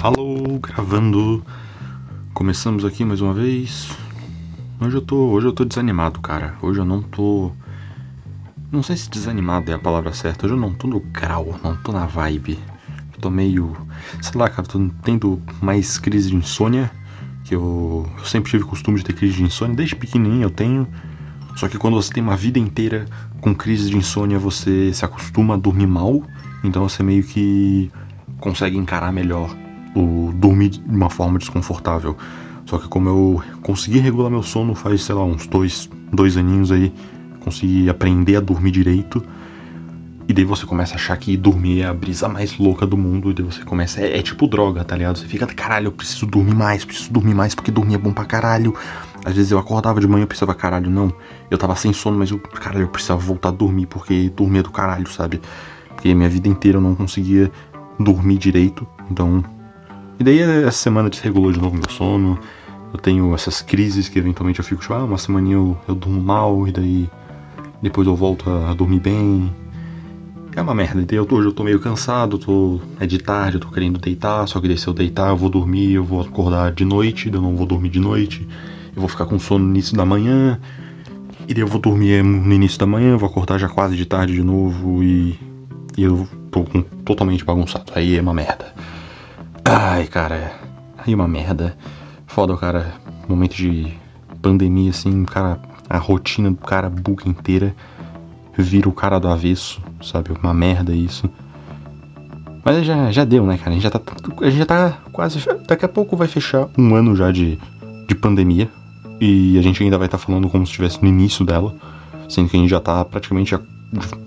Alô, gravando. Começamos aqui mais uma vez. Hoje eu tô, hoje eu tô desanimado, cara. Hoje eu não tô não sei se desanimado é a palavra certa. Hoje eu não tô no grau, não tô na vibe. Eu tô meio, sei lá, cara, tô tendo mais crise de insônia, que eu, eu sempre tive costume de ter crise de insônia, desde pequenininho eu tenho. Só que quando você tem uma vida inteira com crise de insônia, você se acostuma a dormir mal, então você meio que consegue encarar melhor o dormir de uma forma desconfortável. Só que como eu consegui regular meu sono faz, sei lá, uns dois, dois aninhos aí, consegui aprender a dormir direito. E daí você começa a achar que dormir é a brisa mais louca do mundo. E daí você começa. É, é tipo droga, tá ligado? Você fica, caralho, eu preciso dormir mais, preciso dormir mais porque dormir é bom pra caralho. Às vezes eu acordava de manhã e pensava, caralho, não. Eu tava sem sono, mas eu, caralho, eu precisava voltar a dormir porque dormir é do caralho, sabe? Porque minha vida inteira eu não conseguia dormir direito. Então. E daí essa semana desregulou de novo meu sono. Eu tenho essas crises que eventualmente eu fico, tipo, ah, uma semaninha eu, eu durmo mal, e daí depois eu volto a dormir bem. É uma merda. Tô, hoje eu tô meio cansado, tô, é de tarde, eu tô querendo deitar, só que daí se eu deitar eu vou dormir, eu vou acordar de noite, eu não vou dormir de noite, eu vou ficar com sono no início da manhã, e daí eu vou dormir no início da manhã, vou acordar já quase de tarde de novo e, e eu tô com, totalmente bagunçado. Aí é uma merda. Ai, cara, aí uma merda. Foda, cara. Momento de pandemia, assim, cara, a rotina do cara buga inteira. Vira o cara do avesso, sabe? Uma merda isso. Mas já, já deu, né, cara? A gente já tá. A gente já tá quase. Daqui a pouco vai fechar um ano já de, de pandemia. E a gente ainda vai estar tá falando como se estivesse no início dela. Sendo que a gente já tá praticamente.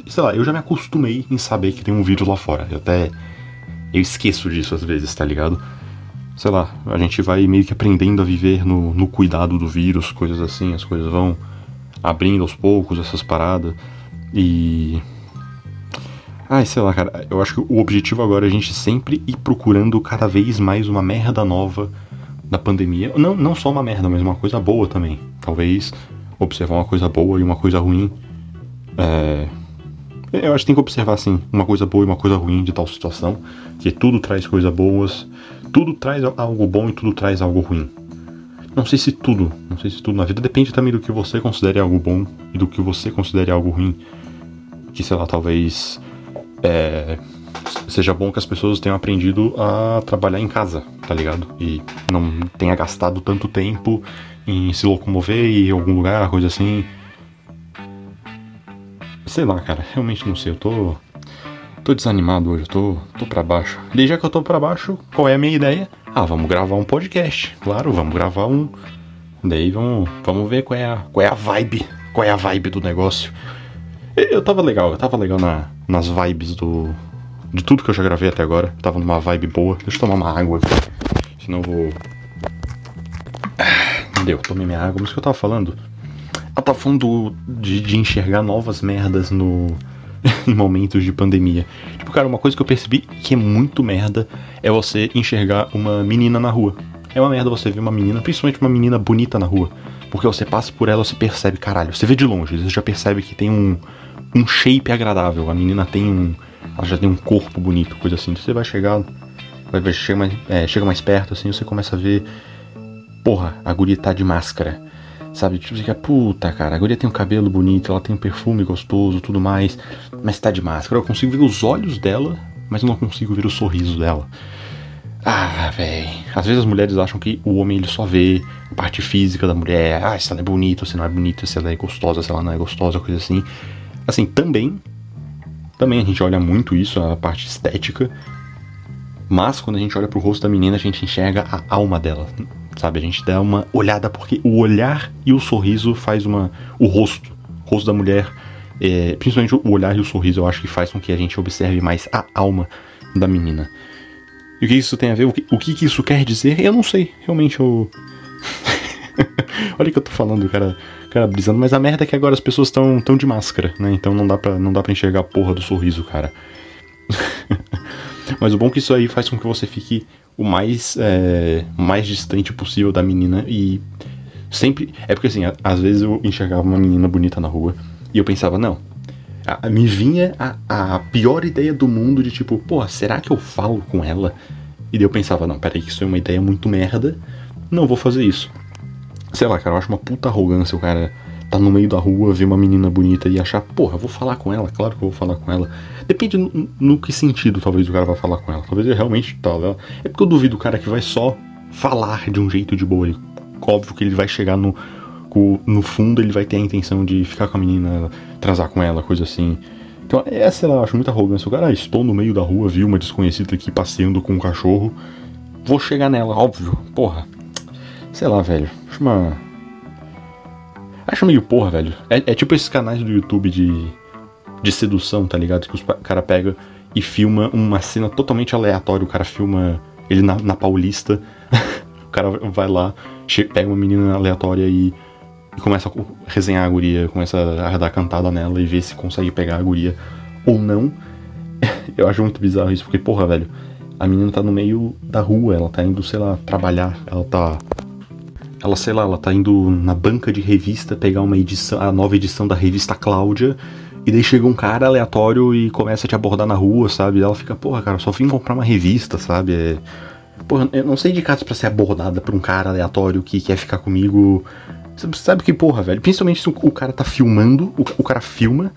Sei lá, eu já me acostumei em saber que tem um vírus lá fora. Eu até. Eu esqueço disso às vezes, tá ligado? sei lá, a gente vai meio que aprendendo a viver no, no cuidado do vírus, coisas assim, as coisas vão abrindo aos poucos essas paradas. E. Ai, sei lá, cara, eu acho que o objetivo agora é a gente sempre ir procurando cada vez mais uma merda nova da pandemia. Não, não só uma merda, mas uma coisa boa também. Talvez observar uma coisa boa e uma coisa ruim. É... Eu acho que tem que observar, assim, uma coisa boa e uma coisa ruim de tal situação. Que tudo traz coisas boas tudo traz algo bom e tudo traz algo ruim. Não sei se tudo, não sei se tudo na vida depende também do que você considere algo bom e do que você considere algo ruim. Que sei lá, talvez é, seja bom que as pessoas tenham aprendido a trabalhar em casa, tá ligado? E não tenha gastado tanto tempo em se locomover e ir em algum lugar, coisa assim. Sei lá, cara, realmente não sei, eu tô Tô desanimado hoje, tô, tô pra baixo. E já que eu tô pra baixo, qual é a minha ideia? Ah, vamos gravar um podcast. Claro, vamos gravar um. Daí vamos, vamos ver qual é, a, qual é a vibe. Qual é a vibe do negócio. Eu tava legal, eu tava legal na, nas vibes do. De tudo que eu já gravei até agora. Eu tava numa vibe boa. Deixa eu tomar uma água aqui. Senão eu vou. Ah, deu, tomei minha água. Mas o que eu tava falando? Eu tava falando de, de enxergar novas merdas no em momentos de pandemia. Tipo, cara, uma coisa que eu percebi que é muito merda é você enxergar uma menina na rua. É uma merda você ver uma menina, principalmente uma menina bonita na rua. Porque você passa por ela, você percebe, caralho, você vê de longe, você já percebe que tem um, um shape agradável. A menina tem um. Ela já tem um corpo bonito, coisa assim. Você vai chegar. Vai ver, chega mais, é, chega mais perto, assim, você começa a ver. Porra, a guria tá de máscara Sabe? Tipo, fica, puta, cara, a guria tem um cabelo bonito, ela tem um perfume gostoso, tudo mais, mas tá de máscara. Eu consigo ver os olhos dela, mas não consigo ver o sorriso dela. Ah, velho. Às vezes as mulheres acham que o homem ele só vê a parte física da mulher. Ah, se ela é bonita, se não é bonita, se ela é gostosa, se ela não é gostosa, coisa assim. Assim, também. Também a gente olha muito isso, a parte estética. Mas quando a gente olha pro rosto da menina, a gente enxerga a alma dela sabe? A gente dá uma olhada porque o olhar e o sorriso faz uma o rosto, o rosto da mulher, é, principalmente o olhar e o sorriso, eu acho que faz com que a gente observe mais a alma da menina. E o que isso tem a ver? O que, o que isso quer dizer? Eu não sei. Realmente eu Olha o que eu tô falando, cara, cara brisando, mas a merda é que agora as pessoas estão tão de máscara, né? Então não dá pra, não dá pra enxergar a porra do sorriso, cara. mas o bom é que isso aí faz com que você fique o mais, é, mais distante possível da menina e sempre. É porque assim, às vezes eu enxergava uma menina bonita na rua e eu pensava, não. A, me vinha a, a pior ideia do mundo de tipo, pô, será que eu falo com ela? E daí eu pensava, não, peraí, isso é uma ideia muito merda, não vou fazer isso. Sei lá, cara, eu acho uma puta arrogância o cara tá no meio da rua, ver uma menina bonita e achar, porra, vou falar com ela, claro que eu vou falar com ela. Depende no, no que sentido talvez o cara vai falar com ela. Talvez ele realmente tá, É porque eu duvido o cara que vai só falar de um jeito de boa. Ele, óbvio que ele vai chegar no, no fundo, ele vai ter a intenção de ficar com a menina, transar com ela, coisa assim. Então, essa eu acho muita arrogância. O cara, ah, estou no meio da rua, vi uma desconhecida aqui passeando com um cachorro. Vou chegar nela, óbvio. Porra. Sei lá, velho. Acho uma Acho meio porra, velho. É, é, tipo esses canais do YouTube de, de sedução, tá ligado? Que o cara pega e filma uma cena totalmente aleatória. O cara filma ele na, na Paulista. o cara vai lá, pega uma menina aleatória e, e, começa a resenhar a guria, começa a dar cantada nela e ver se consegue pegar a guria ou não. Eu acho muito bizarro isso, porque, porra, velho, a menina tá no meio da rua, ela tá indo, sei lá, trabalhar, ela tá ela, sei lá, ela tá indo na banca de revista pegar uma edição, a nova edição da revista Cláudia, e daí chega um cara aleatório e começa a te abordar na rua, sabe? E ela fica, porra, cara, só vim comprar uma revista, sabe? É... Porra, eu não sei de casos pra ser abordada por um cara aleatório que quer ficar comigo. Sabe que, porra, velho? Principalmente se o cara tá filmando, o, o cara filma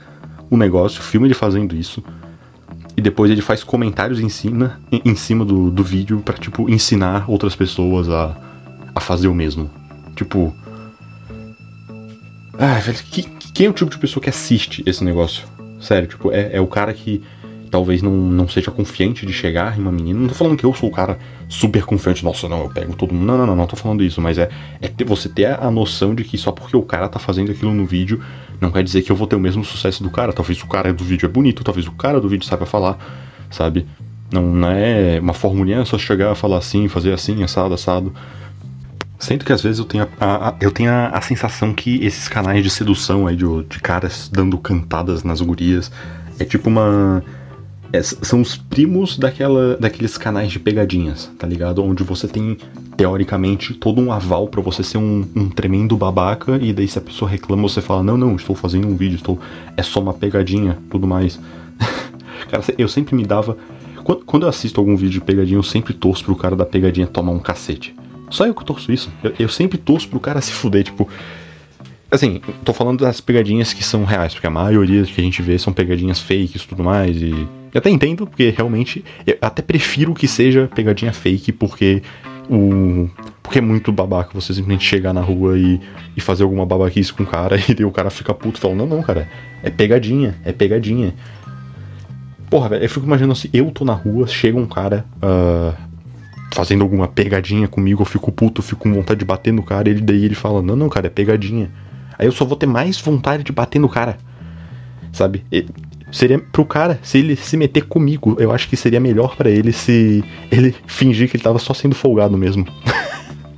o negócio, filma ele fazendo isso. E depois ele faz comentários em cima, em cima do, do vídeo para tipo, ensinar outras pessoas a, a fazer o mesmo. Tipo. Ah, velho, que, quem é o tipo de pessoa que assiste esse negócio? Sério, tipo, é, é o cara que talvez não, não seja confiante de chegar em uma menina. Não tô falando que eu sou o cara super confiante, nossa, não, eu pego todo mundo. Não, não, não, não tô falando isso, mas é, é ter, você ter a noção de que só porque o cara tá fazendo aquilo no vídeo não quer dizer que eu vou ter o mesmo sucesso do cara. Talvez o cara do vídeo é bonito, talvez o cara do vídeo saiba falar, sabe? Não, não é uma formulinha só chegar, falar assim, fazer assim, assado, assado. Sinto que às vezes eu tenho a, a, eu tenho a, a, sensação que esses canais de sedução aí de, de caras dando cantadas nas gurias é tipo uma. É, são os primos daquela, daqueles canais de pegadinhas, tá ligado? Onde você tem, teoricamente, todo um aval para você ser um, um, tremendo babaca, e daí se a pessoa reclama, você fala, não, não, estou fazendo um vídeo, estou. É só uma pegadinha, tudo mais. cara, eu sempre me dava. Quando, quando eu assisto algum vídeo de pegadinha, eu sempre torço pro cara da pegadinha tomar um cacete. Só eu que torço isso. Eu, eu sempre torço pro cara se fuder, tipo. Assim, tô falando das pegadinhas que são reais, porque a maioria que a gente vê são pegadinhas fakes e tudo mais, e. Eu até entendo, porque realmente. Eu até prefiro que seja pegadinha fake, porque o. Porque é muito babaca você simplesmente chegar na rua e, e fazer alguma babaquice com o cara e daí o cara fica puto falando, não, não, cara, é pegadinha, é pegadinha. Porra, velho, eu fico imaginando assim, eu tô na rua, chega um cara. Uh, fazendo alguma pegadinha comigo, eu fico puto, eu fico com vontade de bater no cara, e daí ele fala, não, não, cara, é pegadinha. Aí eu só vou ter mais vontade de bater no cara. Sabe? E seria pro cara, se ele se meter comigo, eu acho que seria melhor para ele se ele fingir que ele tava só sendo folgado mesmo.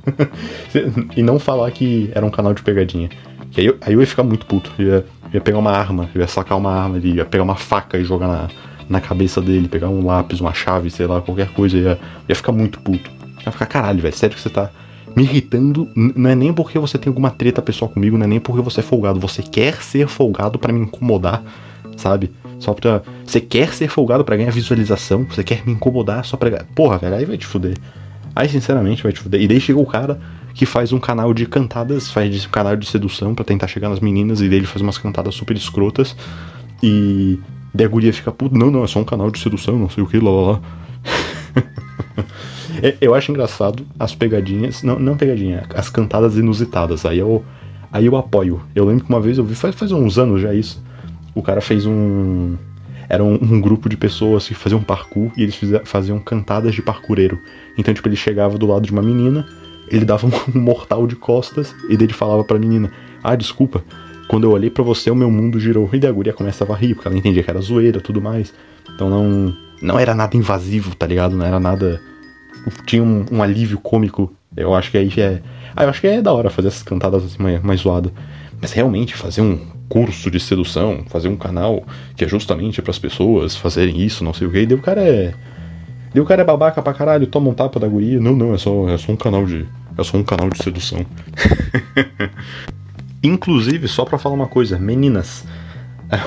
e não falar que era um canal de pegadinha. Que aí, eu, aí eu ia ficar muito puto. Eu ia, ia pegar uma arma, eu ia sacar uma arma, ia pegar uma faca e jogar na, na cabeça dele, pegar um lápis, uma chave, sei lá, qualquer coisa, ia, ia ficar muito puto. Ia ficar, caralho, velho, sério que você tá me irritando. Não é nem porque você tem alguma treta pessoal comigo, não é nem porque você é folgado. Você quer ser folgado para me incomodar, sabe? Só pra. Você quer ser folgado para ganhar visualização, você quer me incomodar só pra. Porra, velho, aí vai te fuder. Aí, sinceramente, vai te fuder. E daí chega o cara que faz um canal de cantadas, faz um canal de sedução para tentar chegar nas meninas, e daí ele faz umas cantadas super escrotas. E Daí a guria fica puto, não, não, é só um canal de sedução, não sei o que, lá lá lá. É, eu acho engraçado as pegadinhas, não, não pegadinha, as cantadas inusitadas. Aí eu, aí eu apoio. Eu lembro que uma vez eu vi, faz, faz uns anos já isso. O cara fez um. Era um, um grupo de pessoas que faziam parkour e eles faziam cantadas de parkoureiro. Então, tipo, ele chegava do lado de uma menina, ele dava um mortal de costas e daí ele falava pra menina: Ah, desculpa, quando eu olhei para você, o meu mundo girou. E a guria começava a rir, porque ela entendia que era zoeira tudo mais. Então não, não era nada invasivo, tá ligado? Não era nada. Tinha um, um alívio cômico. Eu acho que aí é. Ah, eu acho que é da hora fazer essas cantadas assim mais, mais zoadas. Mas realmente fazer um curso de sedução, fazer um canal que é justamente para as pessoas fazerem isso, não sei o que, e daí o cara é. Daí o cara é babaca pra caralho, toma um tapa da guria. Não, não, é só, é só um canal de. É só um canal de sedução. Inclusive, só para falar uma coisa, meninas,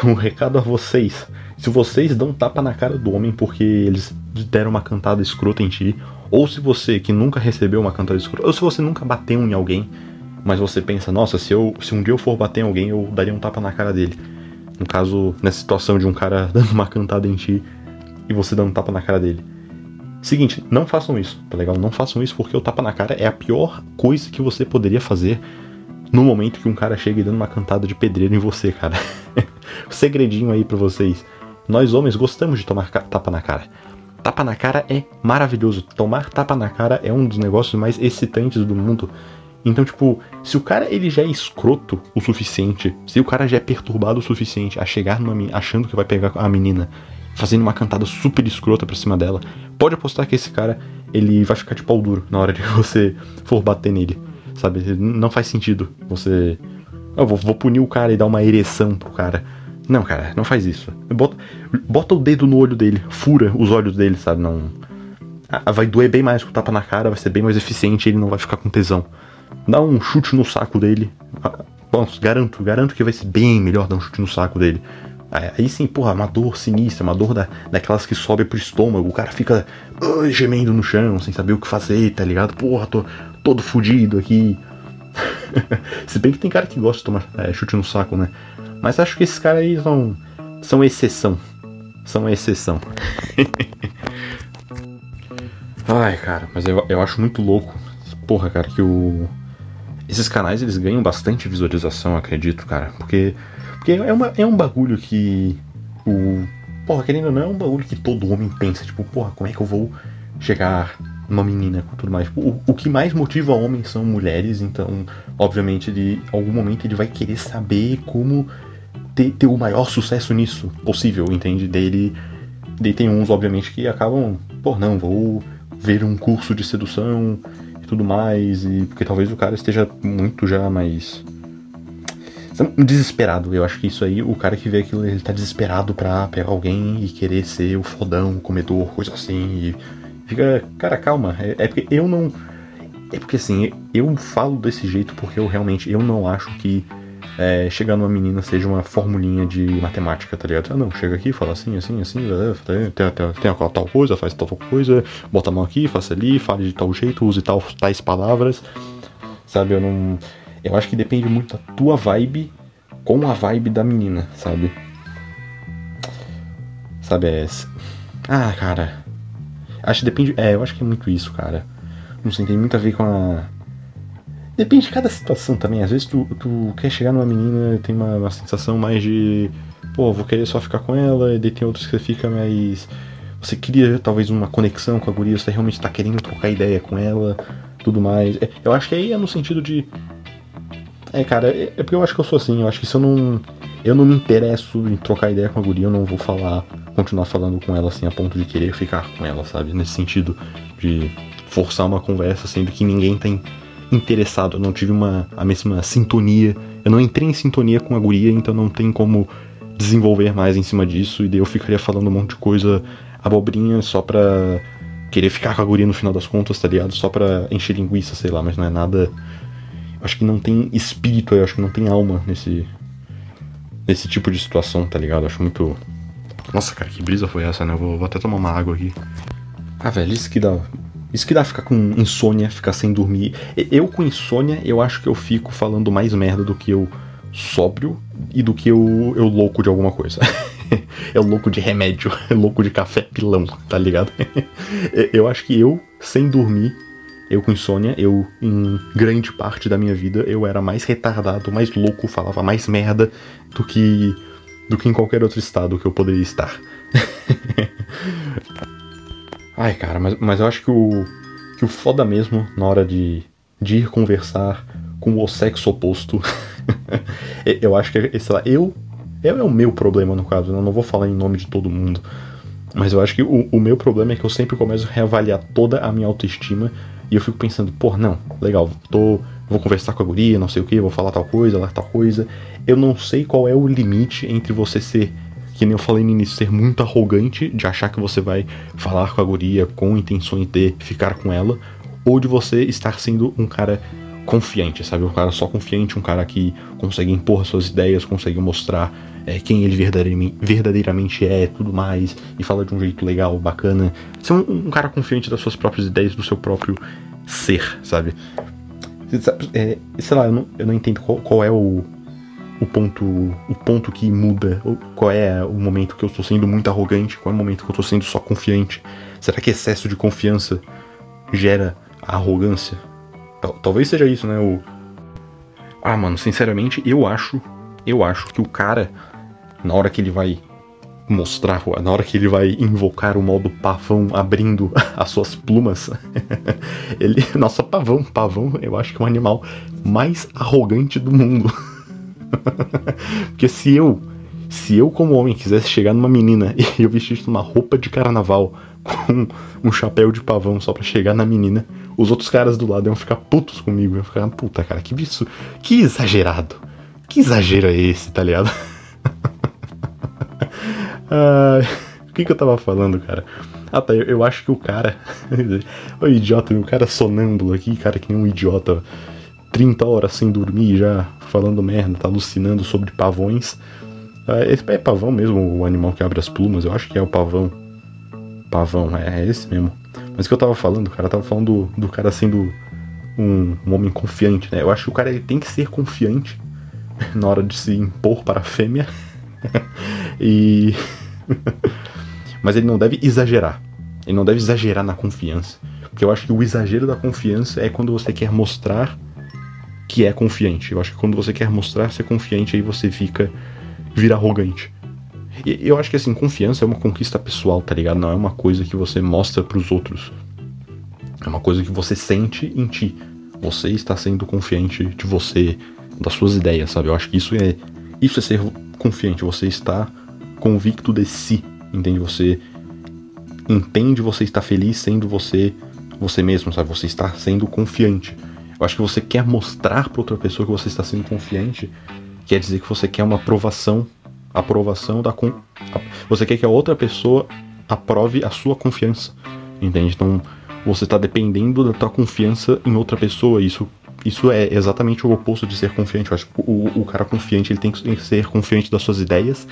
um recado a vocês. se vocês dão tapa na cara do homem porque eles deram uma cantada escrota em ti, ou se você que nunca recebeu uma cantada escrota, ou se você nunca bateu em alguém, mas você pensa, nossa, se, eu, se um dia eu for bater em alguém, eu daria um tapa na cara dele. No caso, nessa situação de um cara dando uma cantada em ti e você dando um tapa na cara dele. Seguinte, não façam isso, tá legal? Não façam isso porque o tapa na cara é a pior coisa que você poderia fazer no momento que um cara chega e dando uma cantada de pedreiro em você, cara. Segredinho aí para vocês. Nós homens gostamos de tomar tapa na cara. Tapa na cara é maravilhoso. Tomar tapa na cara é um dos negócios mais excitantes do mundo. Então, tipo, se o cara ele já é escroto o suficiente, se o cara já é perturbado o suficiente a chegar numa achando que vai pegar a menina fazendo uma cantada super escrota pra cima dela, pode apostar que esse cara ele vai ficar de pau duro na hora de você for bater nele. Sabe? Não faz sentido você. Eu vou, vou punir o cara e dar uma ereção pro cara. Não, cara, não faz isso. Bota, bota o dedo no olho dele, fura os olhos dele, sabe? Não. Vai doer bem mais com o tapa na cara, vai ser bem mais eficiente ele não vai ficar com tesão. Dá um chute no saco dele. Bom, garanto, garanto que vai ser bem melhor dar um chute no saco dele. Aí sim, porra, uma dor sinistra, uma dor da, daquelas que sobe pro estômago, o cara fica uh, gemendo no chão, sem saber o que fazer, tá ligado? Porra, tô todo fudido aqui. Se bem que tem cara que gosta de tomar é, chute no saco, né? Mas acho que esses caras aí são, são exceção. São exceção. Ai, cara, mas eu, eu acho muito louco. Porra, cara, que o. Esses canais eles ganham bastante visualização, acredito, cara. Porque porque é, uma, é um bagulho que. O. Porra, querendo ou não, é um bagulho que todo homem pensa. Tipo, porra, como é que eu vou chegar numa menina com tudo mais? O, o que mais motiva homens são mulheres, então, obviamente, ele, em algum momento ele vai querer saber como ter, ter o maior sucesso nisso possível, entende? Dele. Daí tem uns, obviamente, que acabam, pô, não, vou ver um curso de sedução e tudo mais, e porque talvez o cara esteja muito já mais desesperado. Eu acho que isso aí, o cara que vê aquilo, ele tá desesperado pra pegar alguém e querer ser o fodão, o comedor, coisa assim. E fica, cara, calma. É, é, porque eu não. É porque assim, eu falo desse jeito porque eu realmente eu não acho que é, chegar numa menina seja uma formulinha de matemática, tá ligado? Ah, não, chega aqui, fala assim, assim, assim, tem, tem, tem, tem tal coisa, faz tal coisa, bota a mão aqui, faça ali, fale de tal jeito, use tal, tais palavras. Sabe, eu não eu acho que depende muito da tua vibe com a vibe da menina, sabe? Sabe, é. Ah, cara. Acho que depende. É, eu acho que é muito isso, cara. Não sei, tem muito a ver com a. Depende de cada situação também. Às vezes tu, tu quer chegar numa menina e tem uma, uma sensação mais de. Pô, vou querer só ficar com ela, e daí tem outros que você fica mais. Você cria talvez uma conexão com a guria, você realmente tá querendo trocar ideia com ela, tudo mais. É, eu acho que aí é no sentido de é, cara, é, é porque eu acho que eu sou assim, eu acho que se eu não. Eu não me interesso em trocar ideia com a guria, eu não vou falar, continuar falando com ela assim a ponto de querer ficar com ela, sabe? Nesse sentido de forçar uma conversa, sendo que ninguém tem interessado, eu não tive uma, a mesma sintonia, eu não entrei em sintonia com a guria, então não tem como desenvolver mais em cima disso, e daí eu ficaria falando um monte de coisa abobrinha só pra querer ficar com a guria no final das contas, tá ligado? Só pra encher linguiça, sei lá, mas não é nada acho que não tem espírito, eu acho que não tem alma nesse nesse tipo de situação, tá ligado? Acho muito Nossa, cara, que brisa foi essa, né? Vou, vou até tomar uma água aqui. Ah, velho, isso que dá isso que dá ficar com insônia, ficar sem dormir. Eu com insônia, eu acho que eu fico falando mais merda do que eu sóbrio e do que eu, eu louco de alguma coisa. eu louco de remédio, eu louco de café pilão, tá ligado? eu acho que eu, sem dormir, eu com insônia, eu, em grande parte da minha vida, eu era mais retardado, mais louco, falava mais merda do que do que em qualquer outro estado que eu poderia estar. Ai, cara, mas, mas eu acho que o, que o foda mesmo na hora de, de ir conversar com o sexo oposto, eu acho que, sei lá, eu, eu é o meu problema no caso, eu não vou falar em nome de todo mundo, mas eu acho que o, o meu problema é que eu sempre começo a reavaliar toda a minha autoestima e eu fico pensando, pô, não, legal, tô, vou conversar com a guria, não sei o que, vou falar tal coisa, lá tal coisa. Eu não sei qual é o limite entre você ser, que nem eu falei no início, ser muito arrogante, de achar que você vai falar com a guria com intenções de ficar com ela, ou de você estar sendo um cara confiante, sabe? Um cara só confiante, um cara que consegue impor suas ideias, consegue mostrar é, quem ele verdadeiramente, é tudo mais, e fala de um jeito legal, bacana. Ser um, um cara confiante das suas próprias ideias, do seu próprio ser, sabe? É, sei lá, eu não, eu não entendo qual, qual é o, o ponto o ponto que muda, qual é o momento que eu estou sendo muito arrogante, qual é o momento que eu estou sendo só confiante. Será que excesso de confiança gera arrogância? Talvez seja isso, né? O... Ah, mano, sinceramente, eu acho, eu acho que o cara, na hora que ele vai mostrar, na hora que ele vai invocar o modo pavão abrindo as suas plumas, ele, nossa, pavão, pavão, eu acho que é o animal mais arrogante do mundo. Porque se eu, se eu como homem quisesse chegar numa menina e eu vestisse uma roupa de carnaval com um chapéu de pavão só para chegar na menina, os outros caras do lado iam ficar putos comigo, iam ficar, puta cara, que isso, que exagerado. Que exagero é esse, tá ligado? Ah, o que, que eu tava falando, cara? Ah tá, eu, eu acho que o cara. o idiota, o cara sonâmbulo aqui, cara, que nem um idiota 30 horas sem dormir já falando merda, tá alucinando sobre pavões. Ah, esse é pavão mesmo, o animal que abre as plumas, eu acho que é o pavão. Pavão, é, é esse mesmo. Mas o que eu tava falando, cara, eu tava falando do, do cara sendo um, um, homem confiante, né? Eu acho que o cara ele tem que ser confiante na hora de se impor para a fêmea. e. Mas ele não deve exagerar. Ele não deve exagerar na confiança. Porque eu acho que o exagero da confiança é quando você quer mostrar que é confiante. Eu acho que quando você quer mostrar ser confiante, aí você fica. vira arrogante. E eu acho que assim, confiança é uma conquista pessoal, tá ligado? Não é uma coisa que você mostra para os outros. É uma coisa que você sente em ti. Você está sendo confiante de você, das suas ideias, sabe? Eu acho que isso é isso é ser confiante. Você está convicto de si, entende? Você entende, você está feliz sendo você, você mesmo, sabe? Você está sendo confiante. Eu acho que você quer mostrar para outra pessoa que você está sendo confiante, quer dizer que você quer uma aprovação, aprovação da con... você quer que a outra pessoa aprove a sua confiança, entende? Então você está dependendo da tua confiança em outra pessoa. Isso isso é exatamente o oposto de ser confiante. Eu acho que o, o cara confiante ele tem que ser confiante das suas ideias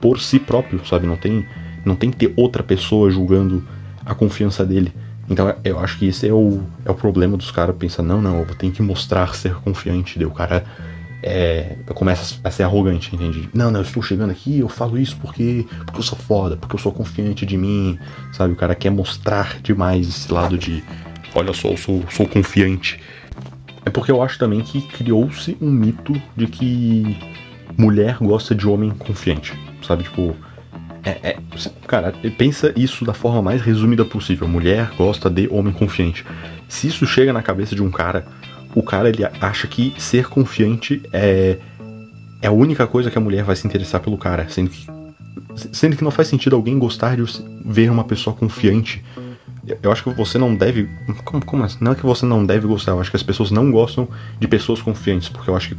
por si próprio, sabe? Não tem não tem que ter outra pessoa julgando a confiança dele. Então eu acho que esse é o, é o problema dos caras pensar, não, não, eu tenho que mostrar ser confiante. Daí o cara é, começa a ser arrogante, entende? Não, não, eu estou chegando aqui, eu falo isso porque, porque eu sou foda, porque eu sou confiante de mim, sabe? O cara quer mostrar demais esse lado de, olha só, eu sou, sou confiante. É porque eu acho também que criou-se um mito de que mulher gosta de homem confiante, sabe? Tipo, é, é, cara, pensa isso da forma mais resumida possível. Mulher gosta de homem confiante. Se isso chega na cabeça de um cara, o cara ele acha que ser confiante é, é a única coisa que a mulher vai se interessar pelo cara, sendo que, sendo que não faz sentido alguém gostar de ver uma pessoa confiante. Eu acho que você não deve. Como, como assim? Não é que você não deve gostar, eu acho que as pessoas não gostam de pessoas confiantes, porque eu acho que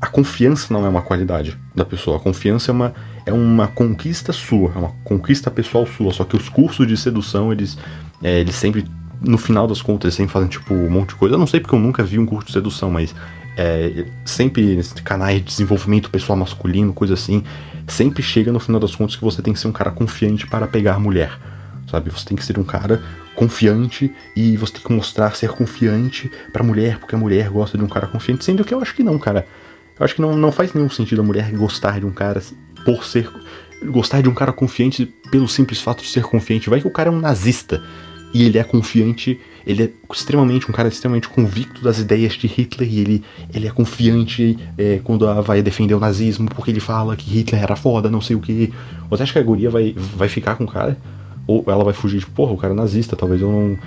a confiança não é uma qualidade da pessoa. A confiança é uma, é uma conquista sua, é uma conquista pessoal sua. Só que os cursos de sedução, eles, é, eles sempre, no final das contas, eles sempre fazem tipo um monte de coisa. Eu não sei porque eu nunca vi um curso de sedução, mas é, sempre canais de desenvolvimento pessoal masculino, coisa assim, sempre chega no final das contas que você tem que ser um cara confiante para pegar mulher. Sabe? Você tem que ser um cara confiante e você tem que mostrar ser confiante pra mulher, porque a mulher gosta de um cara confiante, sendo que eu acho que não, cara. Eu acho que não, não faz nenhum sentido a mulher gostar de um cara por ser. gostar de um cara confiante pelo simples fato de ser confiante. Vai que o cara é um nazista e ele é confiante, ele é extremamente um cara extremamente convicto das ideias de Hitler e ele, ele é confiante é, quando vai defender o nazismo porque ele fala que Hitler era foda, não sei o que. Você acha que a guria vai, vai ficar com o cara? Ou ela vai fugir de, porra, o cara é nazista, talvez eu não.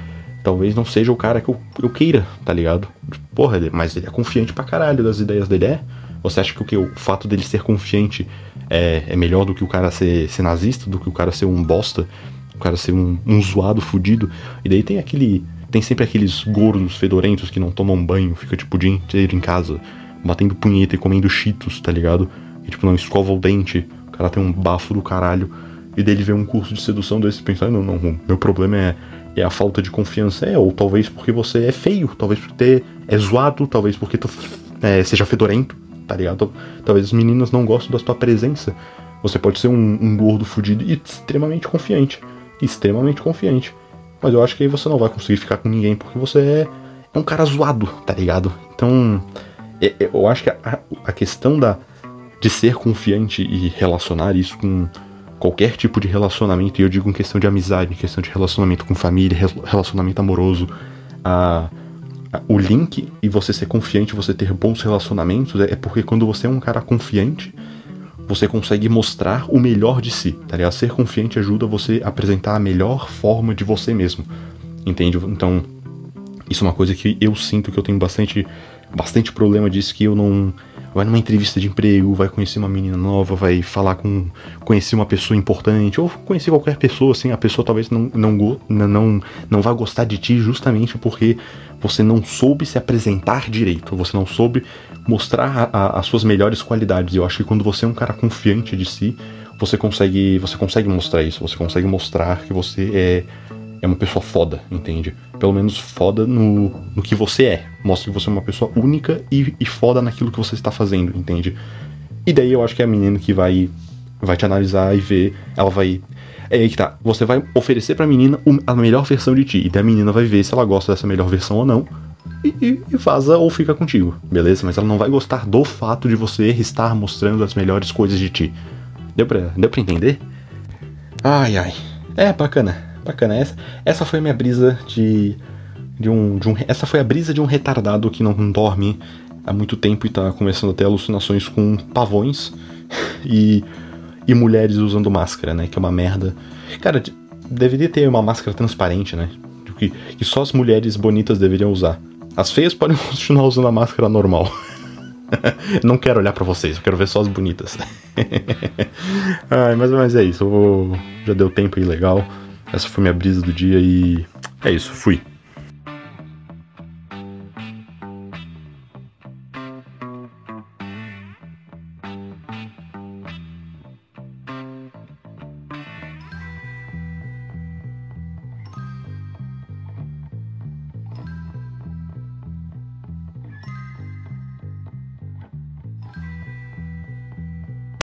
Talvez não seja o cara que eu, eu queira, tá ligado? Porra, mas ele é confiante pra caralho das ideias dele, é? Você acha que o, que, o fato dele ser confiante é, é melhor do que o cara ser, ser nazista, do que o cara ser um bosta, o cara ser um, um zoado fudido? E daí tem aquele. Tem sempre aqueles gordos fedorentos que não tomam banho, fica tipo o dia inteiro em casa, batendo punheta e comendo cheetos, tá ligado? E tipo, não escova o dente, o cara tem um bafo do caralho. E dele ver um curso de sedução desse e pensar, não, não, meu problema é, é a falta de confiança. É, ou talvez porque você é feio, talvez porque é zoado, talvez porque tu é, seja fedorento tá ligado? Talvez as meninas não gostem da sua presença. Você pode ser um, um gordo fudido e extremamente confiante. Extremamente confiante. Mas eu acho que aí você não vai conseguir ficar com ninguém porque você é, é um cara zoado, tá ligado? Então, é, é, eu acho que a, a questão da, de ser confiante e relacionar isso com qualquer tipo de relacionamento, e eu digo em questão de amizade, em questão de relacionamento com família, relacionamento amoroso, a, o link e você ser confiante, você ter bons relacionamentos, é, é, porque quando você é um cara confiante, você consegue mostrar o melhor de si, tá ligado? Ser confiante ajuda você a apresentar a melhor forma de você mesmo, entende? Então, isso é uma coisa que eu sinto que eu tenho bastante, bastante problema disso, que eu não vai numa entrevista de emprego, vai conhecer uma menina nova, vai falar com. conhecer uma pessoa importante, ou conhecer qualquer pessoa, assim, a pessoa talvez não, não, não, não vá gostar de ti justamente porque você não soube se apresentar direito, você não soube mostrar a, a, as suas melhores qualidades. Eu acho que quando você é um cara confiante de si, você consegue, você consegue mostrar isso, você consegue mostrar que você é é uma pessoa foda, entende? Pelo menos foda no, no que você é. Mostra que você é uma pessoa única e, e foda naquilo que você está fazendo, entende? E daí eu acho que é a menina que vai, vai te analisar e ver, ela vai. É aí que tá. Você vai oferecer pra menina a melhor versão de ti. E daí a menina vai ver se ela gosta dessa melhor versão ou não. E, e, e vaza ou fica contigo, beleza? Mas ela não vai gostar do fato de você estar mostrando as melhores coisas de ti. Deu pra, deu pra entender? Ai, ai. É bacana bacana. Essa, essa foi a minha brisa de, de, um, de um. Essa foi a brisa de um retardado que não dorme há muito tempo e tá começando a ter alucinações com pavões e, e mulheres usando máscara, né? Que é uma merda. Cara, deveria ter uma máscara transparente, né? Que, que só as mulheres bonitas deveriam usar. As feias podem continuar usando a máscara normal. não quero olhar para vocês, eu quero ver só as bonitas. Ai, mas, mas é isso, vou... já deu tempo aí legal. Essa foi minha brisa do dia e é isso, fui.